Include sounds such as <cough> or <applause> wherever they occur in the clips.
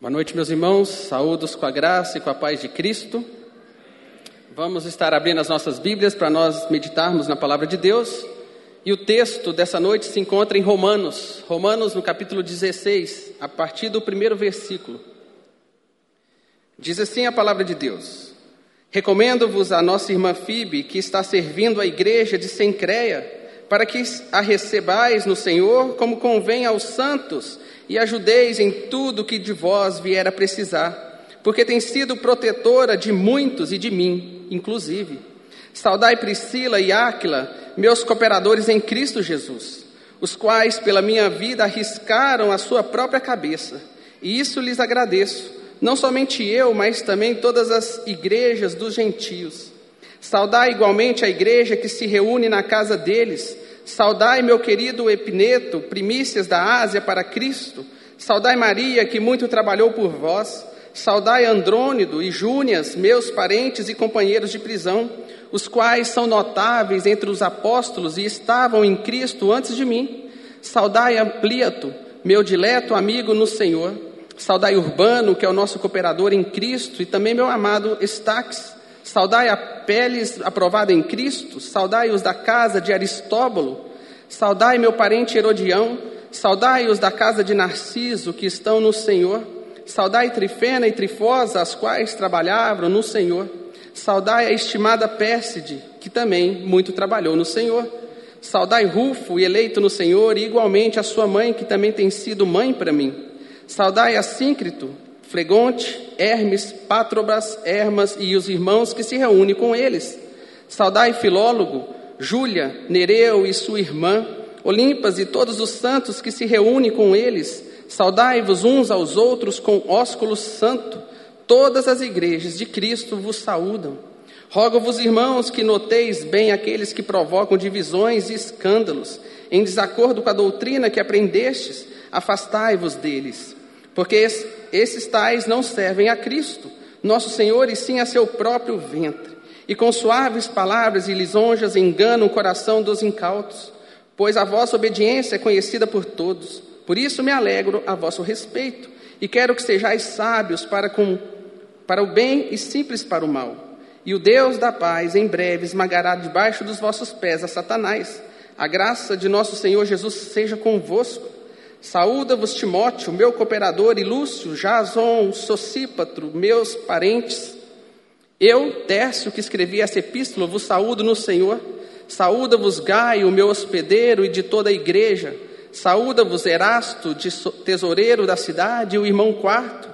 Boa noite, meus irmãos. Saúdos com a graça e com a paz de Cristo. Vamos estar abrindo as nossas Bíblias para nós meditarmos na palavra de Deus. E o texto dessa noite se encontra em Romanos, Romanos no capítulo 16, a partir do primeiro versículo. Diz assim a palavra de Deus: Recomendo-vos a nossa irmã Fibe, que está servindo a igreja de Sencreia, para que a recebais no Senhor como convém aos santos e ajudeis em tudo que de vós vier a precisar, porque tem sido protetora de muitos e de mim, inclusive. Saudai Priscila e Áquila, meus cooperadores em Cristo Jesus, os quais pela minha vida arriscaram a sua própria cabeça, e isso lhes agradeço, não somente eu, mas também todas as igrejas dos gentios. Saudai igualmente a igreja que se reúne na casa deles. Saudai meu querido Epineto, primícias da Ásia para Cristo. Saudai Maria, que muito trabalhou por vós. Saudai Andrônido e Júnias, meus parentes e companheiros de prisão, os quais são notáveis entre os apóstolos e estavam em Cristo antes de mim. Saudai Ampliato, meu dileto amigo no Senhor. Saudai Urbano, que é o nosso cooperador em Cristo, e também meu amado Estaques. Saudai a Peles aprovada em Cristo. Saudai os da casa de Aristóbulo. Saudai meu parente Herodião. Saudai os da casa de Narciso, que estão no Senhor. Saudai Trifena e Trifosa, as quais trabalhavam no Senhor. Saudai a estimada Pérside, que também muito trabalhou no Senhor. Saudai Rufo, eleito no Senhor, e igualmente a sua mãe, que também tem sido mãe para mim. Saudai a Síncrito, Flegonte, Hermes, Pátrobas, Hermas e os irmãos que se reúnem com eles. Saudai Filólogo, Júlia, Nereu e sua irmã, Olimpas e todos os santos que se reúnem com eles. Saudai-vos uns aos outros com ósculo santo. Todas as igrejas de Cristo vos saúdam. Rogo-vos, irmãos, que noteis bem aqueles que provocam divisões e escândalos, em desacordo com a doutrina que aprendestes, afastai-vos deles. Porque esses tais não servem a Cristo, nosso Senhor, e sim a seu próprio ventre. E com suaves palavras e lisonjas enganam o coração dos incautos, pois a vossa obediência é conhecida por todos. Por isso me alegro a vosso respeito, e quero que sejais sábios para, com, para o bem e simples para o mal. E o Deus da paz em breve esmagará debaixo dos vossos pés a Satanás. A graça de nosso Senhor Jesus seja convosco. Saúda-vos Timóteo, meu cooperador, e Lúcio, Jason, Socípatro, meus parentes. Eu, Tércio, que escrevi essa epístola, vos saúdo no Senhor. Saúda-vos Gaio, meu hospedeiro, e de toda a igreja. Saúda-vos Erasto, tesoureiro da cidade, e o irmão quarto.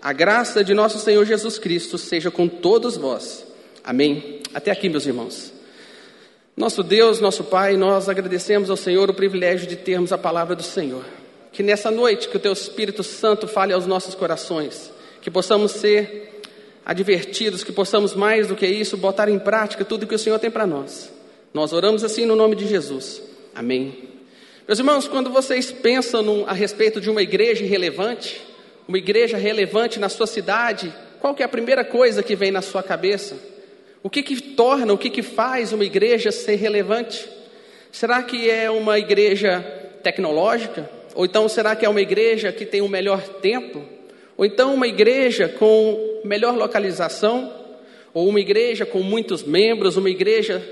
A graça de nosso Senhor Jesus Cristo seja com todos vós. Amém. Até aqui, meus irmãos. Nosso Deus, nosso Pai, nós agradecemos ao Senhor o privilégio de termos a palavra do Senhor. Que nessa noite, que o Teu Espírito Santo fale aos nossos corações, que possamos ser advertidos, que possamos mais do que isso botar em prática tudo que o Senhor tem para nós. Nós oramos assim no nome de Jesus. Amém. Meus irmãos, quando vocês pensam num, a respeito de uma igreja relevante, uma igreja relevante na sua cidade, qual que é a primeira coisa que vem na sua cabeça? O que que torna, o que que faz uma igreja ser relevante? Será que é uma igreja tecnológica? Ou então será que é uma igreja que tem um melhor templo? Ou então uma igreja com melhor localização? Ou uma igreja com muitos membros, uma igreja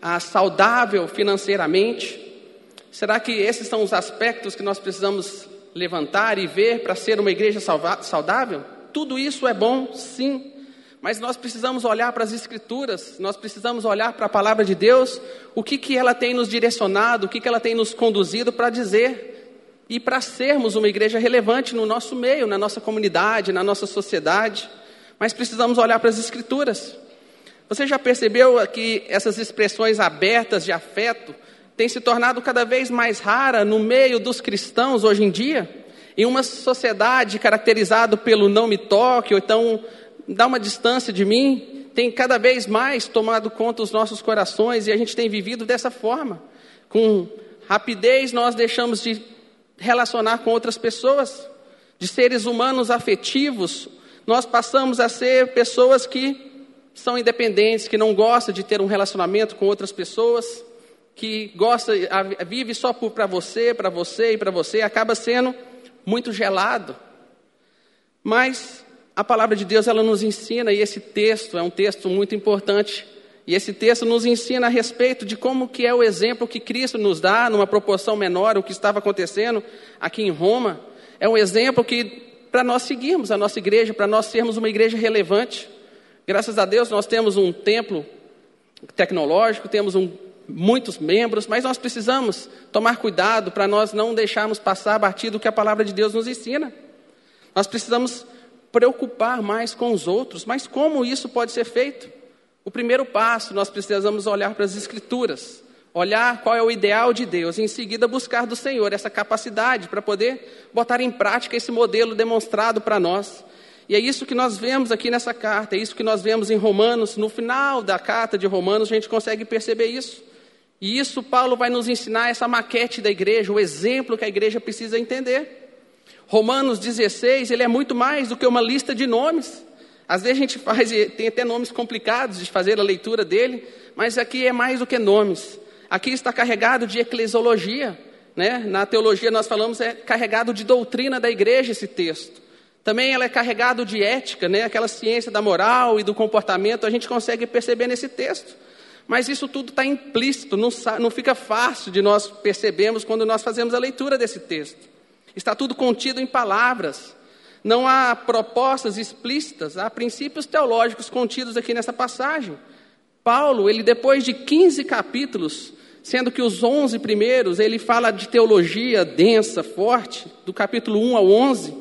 ah, saudável financeiramente? Será que esses são os aspectos que nós precisamos levantar e ver para ser uma igreja saudável? Tudo isso é bom, sim, mas nós precisamos olhar para as Escrituras, nós precisamos olhar para a palavra de Deus, o que, que ela tem nos direcionado, o que, que ela tem nos conduzido para dizer e para sermos uma igreja relevante no nosso meio, na nossa comunidade, na nossa sociedade. Mas precisamos olhar para as Escrituras. Você já percebeu que essas expressões abertas de afeto têm se tornado cada vez mais rara no meio dos cristãos hoje em dia? Em uma sociedade caracterizada pelo não me toque, ou então dá uma distância de mim, tem cada vez mais tomado conta dos nossos corações e a gente tem vivido dessa forma. Com rapidez nós deixamos de relacionar com outras pessoas, de seres humanos afetivos, nós passamos a ser pessoas que são independentes, que não gostam de ter um relacionamento com outras pessoas, que gosta, vive só para você, para você e para você, acaba sendo muito gelado. Mas a palavra de Deus ela nos ensina e esse texto é um texto muito importante. E esse texto nos ensina a respeito de como que é o exemplo que Cristo nos dá numa proporção menor o que estava acontecendo aqui em Roma. É um exemplo que para nós seguirmos a nossa igreja, para nós sermos uma igreja relevante. Graças a Deus nós temos um templo tecnológico, temos um, muitos membros, mas nós precisamos tomar cuidado para nós não deixarmos passar batido o que a palavra de Deus nos ensina. Nós precisamos preocupar mais com os outros, mas como isso pode ser feito? O primeiro passo, nós precisamos olhar para as Escrituras, olhar qual é o ideal de Deus, e em seguida buscar do Senhor essa capacidade para poder botar em prática esse modelo demonstrado para nós. E é isso que nós vemos aqui nessa carta, é isso que nós vemos em Romanos, no final da carta de Romanos, a gente consegue perceber isso. E isso Paulo vai nos ensinar essa maquete da igreja, o exemplo que a igreja precisa entender. Romanos 16, ele é muito mais do que uma lista de nomes. Às vezes a gente faz, tem até nomes complicados de fazer a leitura dele, mas aqui é mais do que nomes. Aqui está carregado de eclesiologia, né? Na teologia nós falamos é carregado de doutrina da igreja esse texto. Também ela é carregado de ética, né? Aquela ciência da moral e do comportamento, a gente consegue perceber nesse texto. Mas isso tudo está implícito, não, não fica fácil de nós percebermos quando nós fazemos a leitura desse texto. Está tudo contido em palavras. Não há propostas explícitas, há princípios teológicos contidos aqui nessa passagem. Paulo, ele depois de 15 capítulos, sendo que os 11 primeiros ele fala de teologia densa, forte, do capítulo 1 ao 11,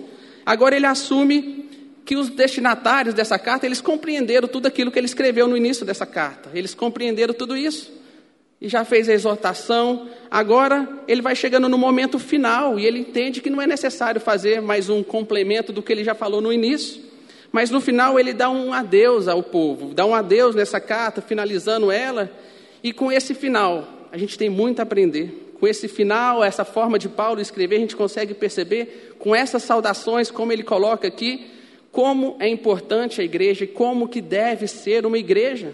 agora ele assume que os destinatários dessa carta, eles compreenderam tudo aquilo que ele escreveu no início dessa carta. Eles compreenderam tudo isso e já fez a exortação. Agora ele vai chegando no momento final e ele entende que não é necessário fazer mais um complemento do que ele já falou no início. Mas no final ele dá um adeus ao povo, dá um adeus nessa carta, finalizando ela. E com esse final, a gente tem muito a aprender. Com esse final, essa forma de Paulo escrever, a gente consegue perceber, com essas saudações, como ele coloca aqui, como é importante a igreja e como que deve ser uma igreja.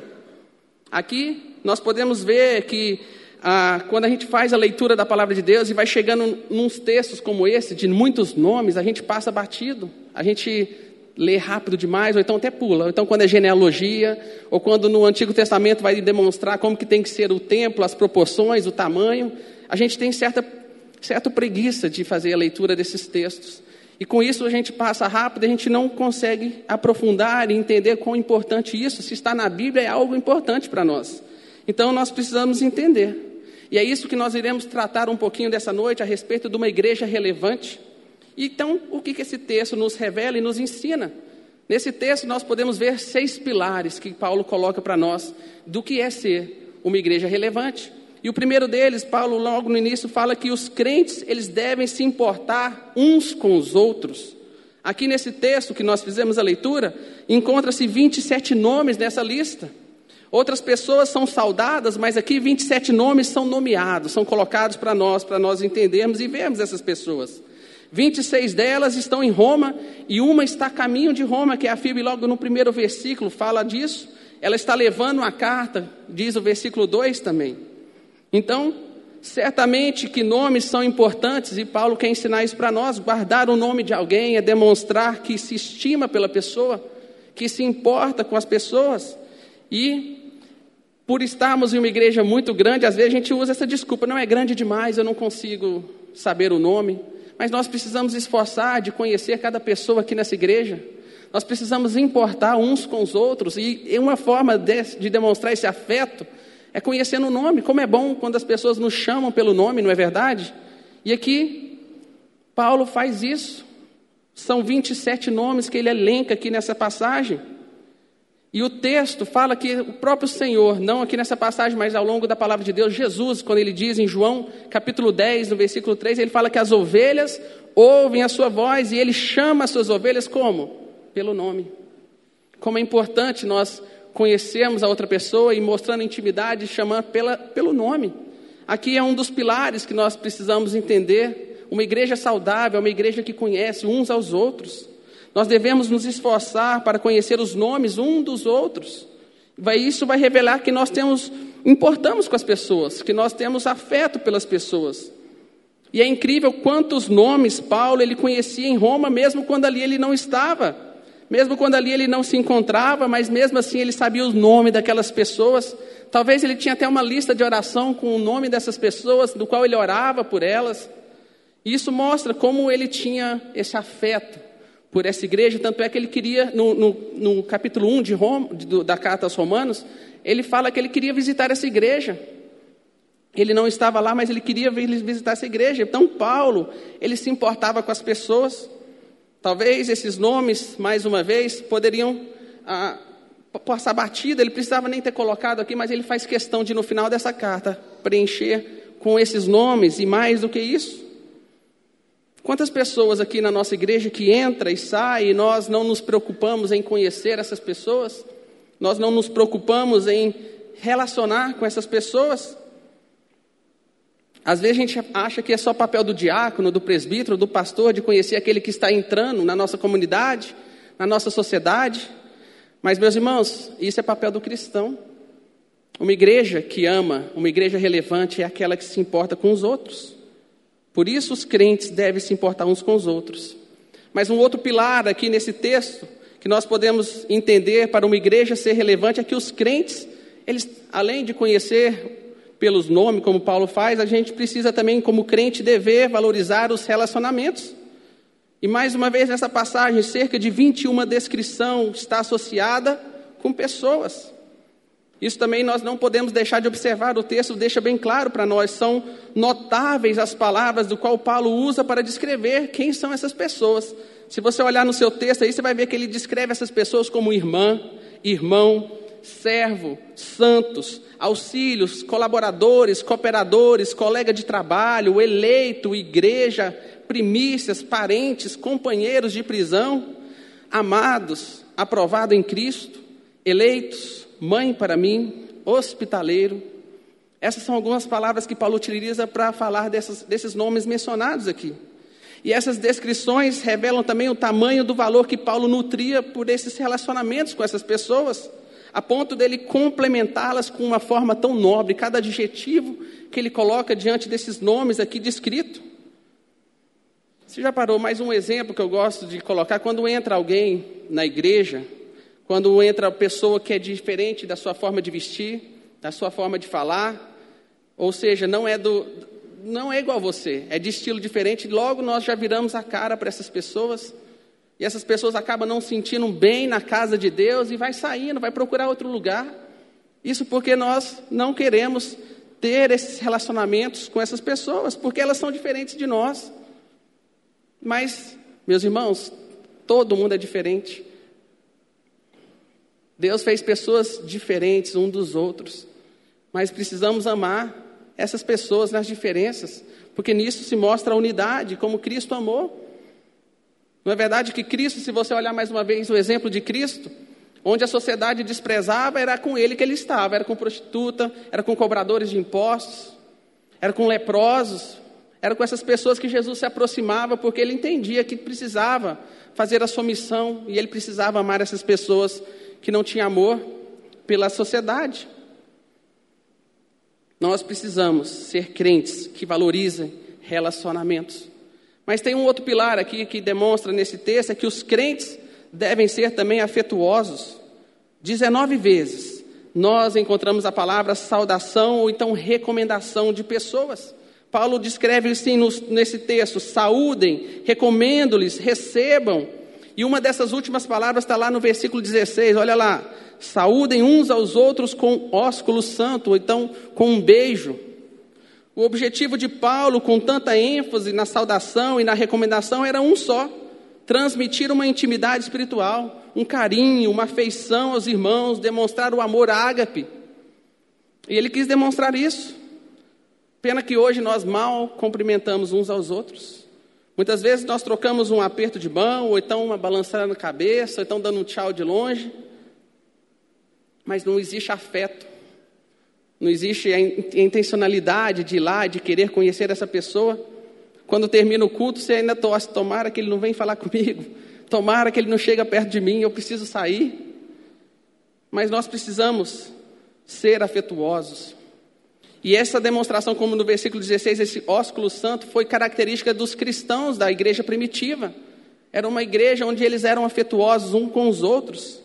Aqui nós podemos ver que ah, quando a gente faz a leitura da palavra de Deus e vai chegando nos textos como esse, de muitos nomes, a gente passa batido, a gente lê rápido demais, ou então até pula. Então quando é genealogia, ou quando no Antigo Testamento vai demonstrar como que tem que ser o templo, as proporções, o tamanho, a gente tem certa, certa preguiça de fazer a leitura desses textos. E com isso a gente passa rápido, a gente não consegue aprofundar e entender quão importante isso, se está na Bíblia, é algo importante para nós. Então nós precisamos entender. E é isso que nós iremos tratar um pouquinho dessa noite a respeito de uma igreja relevante. Então, o que, que esse texto nos revela e nos ensina? Nesse texto nós podemos ver seis pilares que Paulo coloca para nós do que é ser uma igreja relevante. E o primeiro deles, Paulo logo no início fala que os crentes, eles devem se importar uns com os outros. Aqui nesse texto que nós fizemos a leitura, encontra-se 27 nomes nessa lista. Outras pessoas são saudadas, mas aqui 27 nomes são nomeados, são colocados para nós, para nós entendermos e vermos essas pessoas. 26 delas estão em Roma e uma está a caminho de Roma, que é a Fibe, logo no primeiro versículo fala disso. Ela está levando uma carta, diz o versículo 2 também. Então, certamente que nomes são importantes e Paulo quer ensinar isso para nós. Guardar o nome de alguém é demonstrar que se estima pela pessoa, que se importa com as pessoas. E por estarmos em uma igreja muito grande, às vezes a gente usa essa desculpa, não é grande demais, eu não consigo saber o nome. Mas nós precisamos esforçar de conhecer cada pessoa aqui nessa igreja. Nós precisamos importar uns com os outros. E uma forma de, de demonstrar esse afeto é conhecendo o nome. Como é bom quando as pessoas nos chamam pelo nome, não é verdade? E aqui, Paulo faz isso. São 27 nomes que ele elenca aqui nessa passagem. E o texto fala que o próprio Senhor, não aqui nessa passagem, mas ao longo da palavra de Deus, Jesus, quando ele diz em João capítulo 10, no versículo 3, ele fala que as ovelhas ouvem a sua voz e ele chama as suas ovelhas como? Pelo nome. Como é importante nós conhecermos a outra pessoa e mostrando intimidade, chamando pela, pelo nome. Aqui é um dos pilares que nós precisamos entender. Uma igreja saudável é uma igreja que conhece uns aos outros. Nós devemos nos esforçar para conhecer os nomes um dos outros. Isso vai revelar que nós temos, importamos com as pessoas, que nós temos afeto pelas pessoas. E é incrível quantos nomes Paulo ele conhecia em Roma, mesmo quando ali ele não estava, mesmo quando ali ele não se encontrava, mas mesmo assim ele sabia o nome daquelas pessoas. Talvez ele tinha até uma lista de oração com o nome dessas pessoas, do qual ele orava por elas. E isso mostra como ele tinha esse afeto por essa igreja, tanto é que ele queria, no, no, no capítulo 1 de Roma, da carta aos Romanos, ele fala que ele queria visitar essa igreja. Ele não estava lá, mas ele queria visitar essa igreja. Então, Paulo, ele se importava com as pessoas. Talvez esses nomes, mais uma vez, poderiam ah, passar batida, ele precisava nem ter colocado aqui, mas ele faz questão de, no final dessa carta, preencher com esses nomes e mais do que isso. Quantas pessoas aqui na nossa igreja que entra e sai e nós não nos preocupamos em conhecer essas pessoas? Nós não nos preocupamos em relacionar com essas pessoas? Às vezes a gente acha que é só papel do diácono, do presbítero, do pastor de conhecer aquele que está entrando na nossa comunidade, na nossa sociedade. Mas, meus irmãos, isso é papel do cristão. Uma igreja que ama, uma igreja relevante é aquela que se importa com os outros. Por isso os crentes devem se importar uns com os outros. Mas um outro pilar aqui nesse texto que nós podemos entender para uma igreja ser relevante é que os crentes, eles além de conhecer pelos nomes, como Paulo faz, a gente precisa também, como crente, dever valorizar os relacionamentos. E mais uma vez nessa passagem, cerca de 21 descrição está associada com pessoas. Isso também nós não podemos deixar de observar, o texto deixa bem claro para nós, são notáveis as palavras do qual Paulo usa para descrever quem são essas pessoas. Se você olhar no seu texto aí, você vai ver que ele descreve essas pessoas como irmã, irmão, servo, santos, auxílios, colaboradores, cooperadores, colega de trabalho, eleito, igreja, primícias, parentes, companheiros de prisão, amados, aprovado em Cristo, eleitos, mãe para mim, hospitaleiro. Essas são algumas palavras que Paulo utiliza para falar dessas, desses nomes mencionados aqui. E essas descrições revelam também o tamanho do valor que Paulo nutria por esses relacionamentos com essas pessoas, a ponto dele complementá-las com uma forma tão nobre, cada adjetivo que ele coloca diante desses nomes aqui descrito. Você já parou mais um exemplo que eu gosto de colocar? Quando entra alguém na igreja, quando entra a pessoa que é diferente da sua forma de vestir, da sua forma de falar, ou seja, não é do não é igual a você, é de estilo diferente, logo nós já viramos a cara para essas pessoas. E essas pessoas acabam não sentindo bem na casa de Deus e vai saindo, vai procurar outro lugar. Isso porque nós não queremos ter esses relacionamentos com essas pessoas, porque elas são diferentes de nós. Mas, meus irmãos, todo mundo é diferente. Deus fez pessoas diferentes um dos outros, mas precisamos amar essas pessoas nas diferenças, porque nisso se mostra a unidade, como Cristo amou. Não é verdade que Cristo, se você olhar mais uma vez o exemplo de Cristo, onde a sociedade desprezava, era com ele que ele estava, era com prostituta, era com cobradores de impostos, era com leprosos, era com essas pessoas que Jesus se aproximava, porque ele entendia que precisava fazer a sua missão e ele precisava amar essas pessoas que não tinha amor pela sociedade. Nós precisamos ser crentes que valorizem relacionamentos. Mas tem um outro pilar aqui que demonstra nesse texto, é que os crentes devem ser também afetuosos. 19 vezes nós encontramos a palavra saudação ou então recomendação de pessoas. Paulo descreve assim nesse texto: saúdem, recomendo-lhes, recebam, e uma dessas últimas palavras está lá no versículo 16, olha lá. Saúdem uns aos outros com ósculo santo, ou então com um beijo. O objetivo de Paulo, com tanta ênfase na saudação e na recomendação, era um só: transmitir uma intimidade espiritual, um carinho, uma afeição aos irmãos, demonstrar o amor ágape. E ele quis demonstrar isso. Pena que hoje nós mal cumprimentamos uns aos outros. Muitas vezes nós trocamos um aperto de mão, ou então uma balançada na cabeça, ou então dando um tchau de longe, mas não existe afeto, não existe a intencionalidade de ir lá, de querer conhecer essa pessoa. Quando termina o culto, você ainda torce, tomara que ele não venha falar comigo, tomara que ele não chegue perto de mim, eu preciso sair. Mas nós precisamos ser afetuosos. E essa demonstração, como no versículo 16, esse ósculo santo foi característica dos cristãos da igreja primitiva. Era uma igreja onde eles eram afetuosos um com os outros.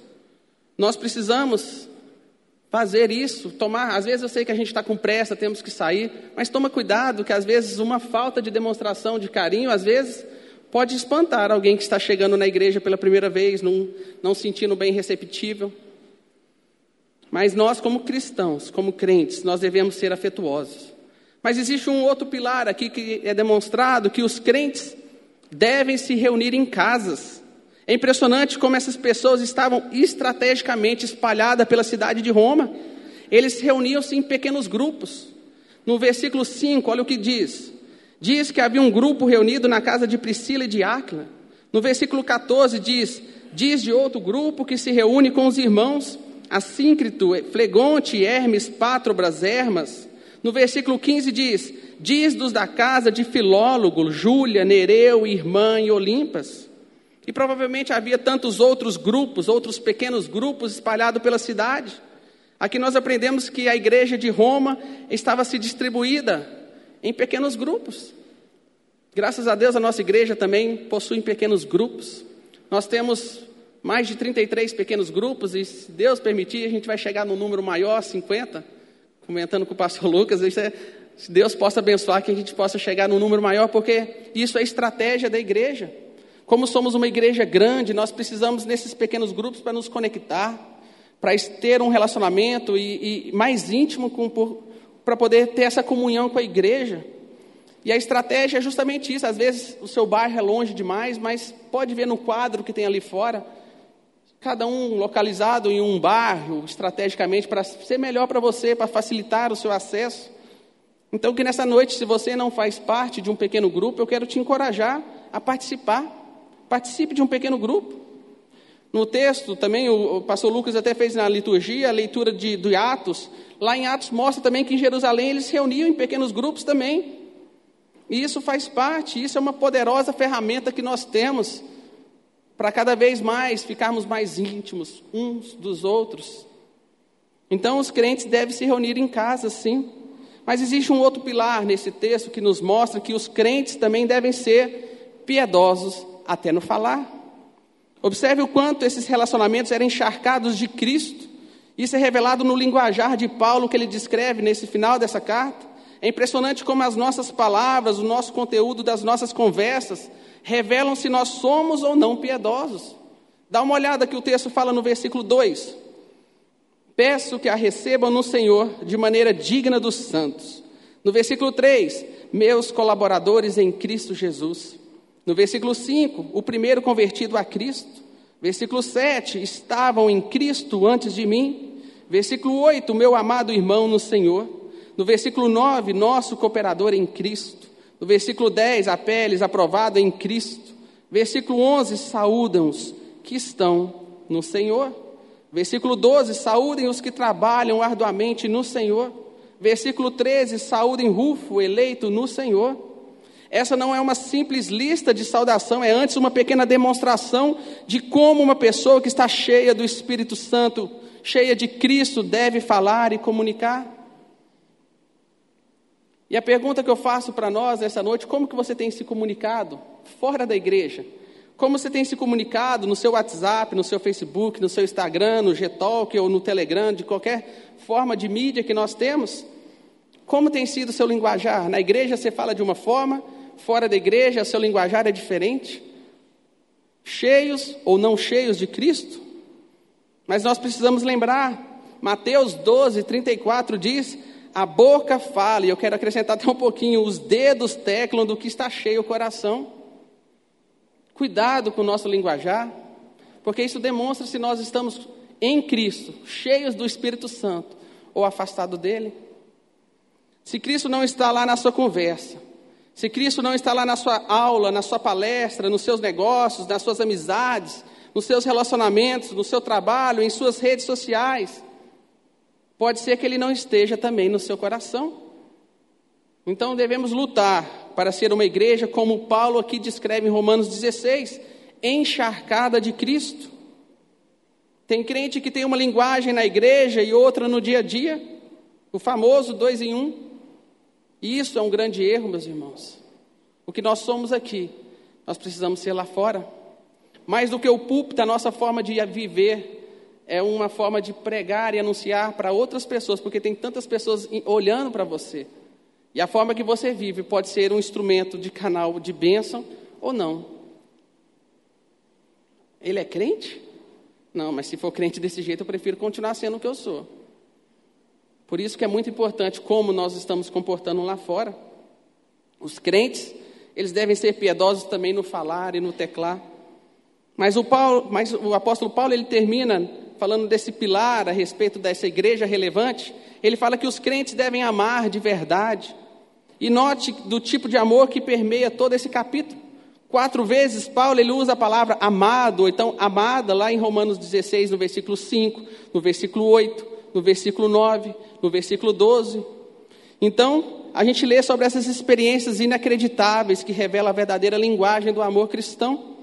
Nós precisamos fazer isso, tomar. Às vezes eu sei que a gente está com pressa, temos que sair, mas toma cuidado que às vezes uma falta de demonstração de carinho, às vezes pode espantar alguém que está chegando na igreja pela primeira vez, não, não sentindo bem receptível. Mas nós, como cristãos, como crentes, nós devemos ser afetuosos. Mas existe um outro pilar aqui que é demonstrado que os crentes devem se reunir em casas. É impressionante como essas pessoas estavam estrategicamente espalhadas pela cidade de Roma. Eles reuniam-se em pequenos grupos. No versículo 5, olha o que diz. Diz que havia um grupo reunido na casa de Priscila e de Áquila. No versículo 14 diz: Diz de outro grupo que se reúne com os irmãos Assíncrito, Flegonte, Hermes, Pátrobras, Hermas. No versículo 15 diz: Diz dos da casa de Filólogo, Júlia, Nereu, irmã e Olimpas. E provavelmente havia tantos outros grupos, outros pequenos grupos espalhados pela cidade. Aqui nós aprendemos que a igreja de Roma estava se distribuída em pequenos grupos. Graças a Deus a nossa igreja também possui pequenos grupos. Nós temos mais de 33 pequenos grupos e se Deus permitir a gente vai chegar no número maior, 50. Comentando com o pastor <laughs> Lucas, isso é, se Deus possa abençoar que a gente possa chegar no número maior, porque isso é estratégia da igreja. Como somos uma igreja grande, nós precisamos nesses pequenos grupos para nos conectar, para ter um relacionamento e, e mais íntimo para poder ter essa comunhão com a igreja. E a estratégia é justamente isso. Às vezes o seu bairro é longe demais, mas pode ver no quadro que tem ali fora, cada um localizado em um bairro, estrategicamente, para ser melhor para você, para facilitar o seu acesso. Então, que nessa noite, se você não faz parte de um pequeno grupo, eu quero te encorajar a participar. Participe de um pequeno grupo. No texto, também, o, pastor Lucas até fez na liturgia a leitura de, de Atos. Lá em Atos mostra também que em Jerusalém eles se reuniam em pequenos grupos também. E isso faz parte, isso é uma poderosa ferramenta que nós temos para cada vez mais ficarmos mais íntimos uns dos outros. Então, os crentes devem se reunir em casa, sim. Mas existe um outro pilar nesse texto que nos mostra que os crentes também devem ser piedosos até no falar. Observe o quanto esses relacionamentos eram encharcados de Cristo. Isso é revelado no linguajar de Paulo que ele descreve nesse final dessa carta. É impressionante como as nossas palavras, o nosso conteúdo das nossas conversas revelam se nós somos ou não piedosos. Dá uma olhada que o texto fala no versículo 2. Peço que a recebam no Senhor de maneira digna dos santos. No versículo 3, meus colaboradores em Cristo Jesus. No versículo 5, o primeiro convertido a Cristo. Versículo 7, estavam em Cristo antes de mim. Versículo 8, meu amado irmão no Senhor. No versículo 9, nosso cooperador em Cristo. No versículo 10, Apeles, aprovado em Cristo. Versículo 11, saúdam-os que estão no Senhor. Versículo 12, saúdem os que trabalham arduamente no Senhor. Versículo 13, saúdem Rufo, eleito no Senhor. Essa não é uma simples lista de saudação, é antes uma pequena demonstração de como uma pessoa que está cheia do Espírito Santo, cheia de Cristo, deve falar e comunicar. E a pergunta que eu faço para nós nessa noite, como que você tem se comunicado fora da igreja? Como você tem se comunicado no seu WhatsApp, no seu Facebook, no seu Instagram, no Gtalk ou no Telegram, de qualquer forma de mídia que nós temos? Como tem sido o seu linguajar? Na igreja você fala de uma forma, fora da igreja, seu linguajar é diferente? Cheios ou não cheios de Cristo? Mas nós precisamos lembrar, Mateus 12, 34 diz: a boca fala, e eu quero acrescentar até um pouquinho, os dedos teclam do que está cheio o coração. Cuidado com o nosso linguajar, porque isso demonstra se nós estamos em Cristo, cheios do Espírito Santo, ou afastados dele. Se Cristo não está lá na sua conversa, se Cristo não está lá na sua aula, na sua palestra, nos seus negócios, nas suas amizades, nos seus relacionamentos, no seu trabalho, em suas redes sociais, pode ser que ele não esteja também no seu coração. Então devemos lutar para ser uma igreja como Paulo aqui descreve em Romanos 16, encharcada de Cristo. Tem crente que tem uma linguagem na igreja e outra no dia a dia. O famoso dois em um. E isso é um grande erro, meus irmãos. O que nós somos aqui, nós precisamos ser lá fora. Mais do que o púlpito, a nossa forma de viver é uma forma de pregar e anunciar para outras pessoas, porque tem tantas pessoas olhando para você. E a forma que você vive pode ser um instrumento de canal de bênção ou não. Ele é crente? Não, mas se for crente desse jeito, eu prefiro continuar sendo o que eu sou. Por isso que é muito importante como nós estamos comportando lá fora. Os crentes, eles devem ser piedosos também no falar e no teclar. Mas o, Paulo, mas o apóstolo Paulo ele termina falando desse pilar a respeito dessa igreja relevante. Ele fala que os crentes devem amar de verdade. E note do tipo de amor que permeia todo esse capítulo. Quatro vezes Paulo ele usa a palavra amado, ou então amada, lá em Romanos 16, no versículo 5, no versículo 8, no versículo 9, no versículo 12. Então, a gente lê sobre essas experiências inacreditáveis que revelam a verdadeira linguagem do amor cristão.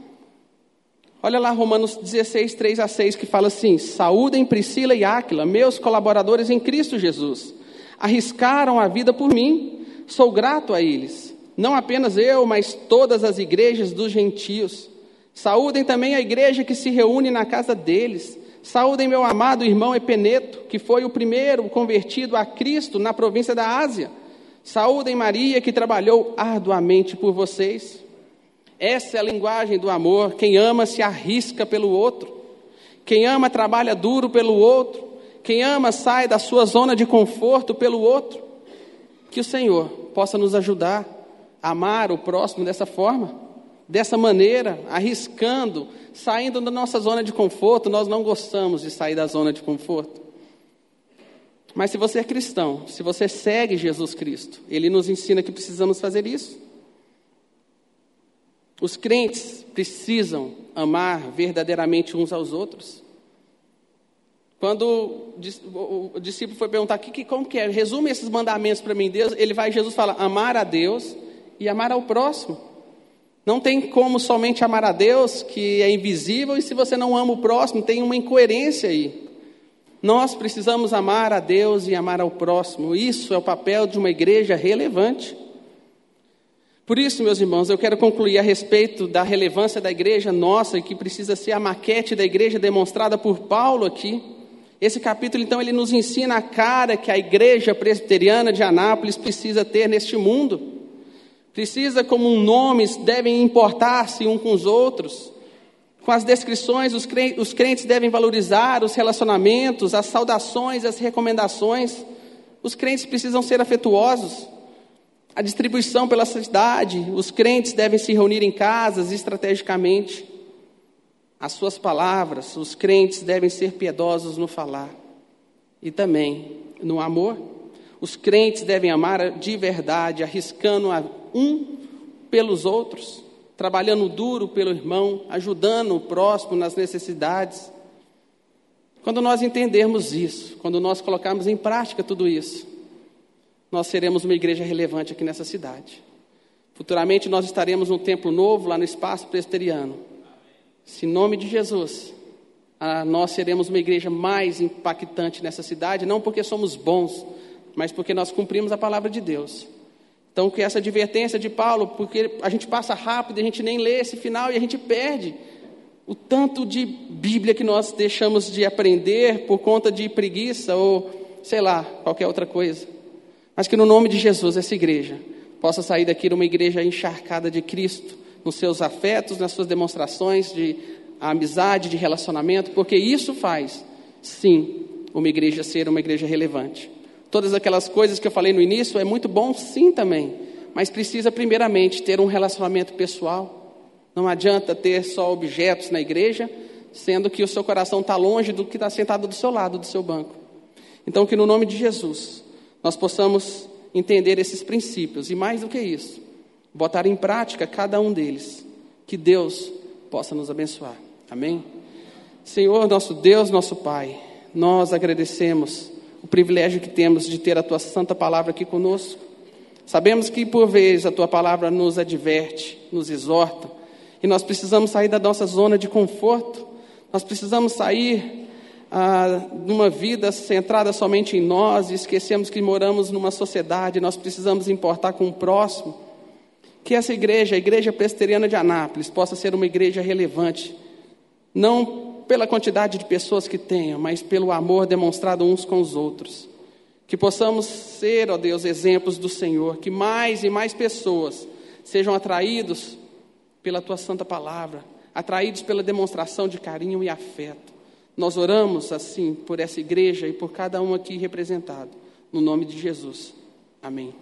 Olha lá Romanos 16, 3 a 6, que fala assim: Saúdem Priscila e Áquila, meus colaboradores em Cristo Jesus. Arriscaram a vida por mim, sou grato a eles. Não apenas eu, mas todas as igrejas dos gentios. Saúdem também a igreja que se reúne na casa deles. Saúdem meu amado irmão Epeneto, que foi o primeiro convertido a Cristo na província da Ásia. Saúdem Maria, que trabalhou arduamente por vocês. Essa é a linguagem do amor. Quem ama se arrisca pelo outro. Quem ama trabalha duro pelo outro. Quem ama sai da sua zona de conforto pelo outro. Que o Senhor possa nos ajudar a amar o próximo dessa forma, dessa maneira, arriscando, saindo da nossa zona de conforto. Nós não gostamos de sair da zona de conforto. Mas se você é cristão, se você segue Jesus Cristo, ele nos ensina que precisamos fazer isso. Os crentes precisam amar verdadeiramente uns aos outros. Quando o discípulo foi perguntar que, como que é, resume esses mandamentos para mim, Deus, ele vai, Jesus fala, amar a Deus e amar ao próximo. Não tem como somente amar a Deus, que é invisível, e se você não ama o próximo, tem uma incoerência aí. Nós precisamos amar a Deus e amar ao próximo. Isso é o papel de uma igreja relevante. Por isso, meus irmãos, eu quero concluir a respeito da relevância da igreja nossa, que precisa ser a maquete da igreja demonstrada por Paulo aqui. Esse capítulo, então, ele nos ensina a cara que a igreja presbiteriana de Anápolis precisa ter neste mundo. Precisa, como um nome, devem importar-se um com os outros. Com as descrições, os crentes devem valorizar os relacionamentos, as saudações, as recomendações. Os crentes precisam ser afetuosos. A distribuição pela cidade, os crentes devem se reunir em casas estrategicamente. As suas palavras, os crentes devem ser piedosos no falar e também no amor. Os crentes devem amar de verdade, arriscando um pelos outros, trabalhando duro pelo irmão, ajudando o próximo nas necessidades. Quando nós entendermos isso, quando nós colocarmos em prática tudo isso, nós seremos uma igreja relevante aqui nessa cidade. Futuramente nós estaremos num templo novo lá no espaço presbiteriano. Se em nome de Jesus, nós seremos uma igreja mais impactante nessa cidade, não porque somos bons, mas porque nós cumprimos a palavra de Deus. Então, que essa advertência de Paulo, porque a gente passa rápido, a gente nem lê esse final e a gente perde o tanto de Bíblia que nós deixamos de aprender por conta de preguiça ou, sei lá, qualquer outra coisa. Mas que no nome de Jesus, essa igreja possa sair daqui uma igreja encharcada de Cristo, nos seus afetos, nas suas demonstrações de amizade, de relacionamento, porque isso faz, sim, uma igreja ser uma igreja relevante. Todas aquelas coisas que eu falei no início é muito bom, sim, também, mas precisa primeiramente ter um relacionamento pessoal. Não adianta ter só objetos na igreja, sendo que o seu coração está longe do que está sentado do seu lado, do seu banco. Então, que no nome de Jesus, nós possamos entender esses princípios e, mais do que isso, botar em prática cada um deles. Que Deus possa nos abençoar. Amém? Senhor, nosso Deus, nosso Pai, nós agradecemos o privilégio que temos de ter a Tua santa palavra aqui conosco. Sabemos que, por vezes, a Tua palavra nos adverte, nos exorta, e nós precisamos sair da nossa zona de conforto, nós precisamos sair ah, numa vida centrada somente em nós e esquecemos que moramos numa sociedade, nós precisamos importar com o próximo. Que essa igreja, a Igreja Presbiteriana de Anápolis, possa ser uma igreja relevante, não pela quantidade de pessoas que tenha, mas pelo amor demonstrado uns com os outros. Que possamos ser, ó Deus, exemplos do Senhor, que mais e mais pessoas sejam atraídos pela tua santa palavra, atraídos pela demonstração de carinho e afeto. Nós oramos assim por essa igreja e por cada um aqui representado. No nome de Jesus. Amém.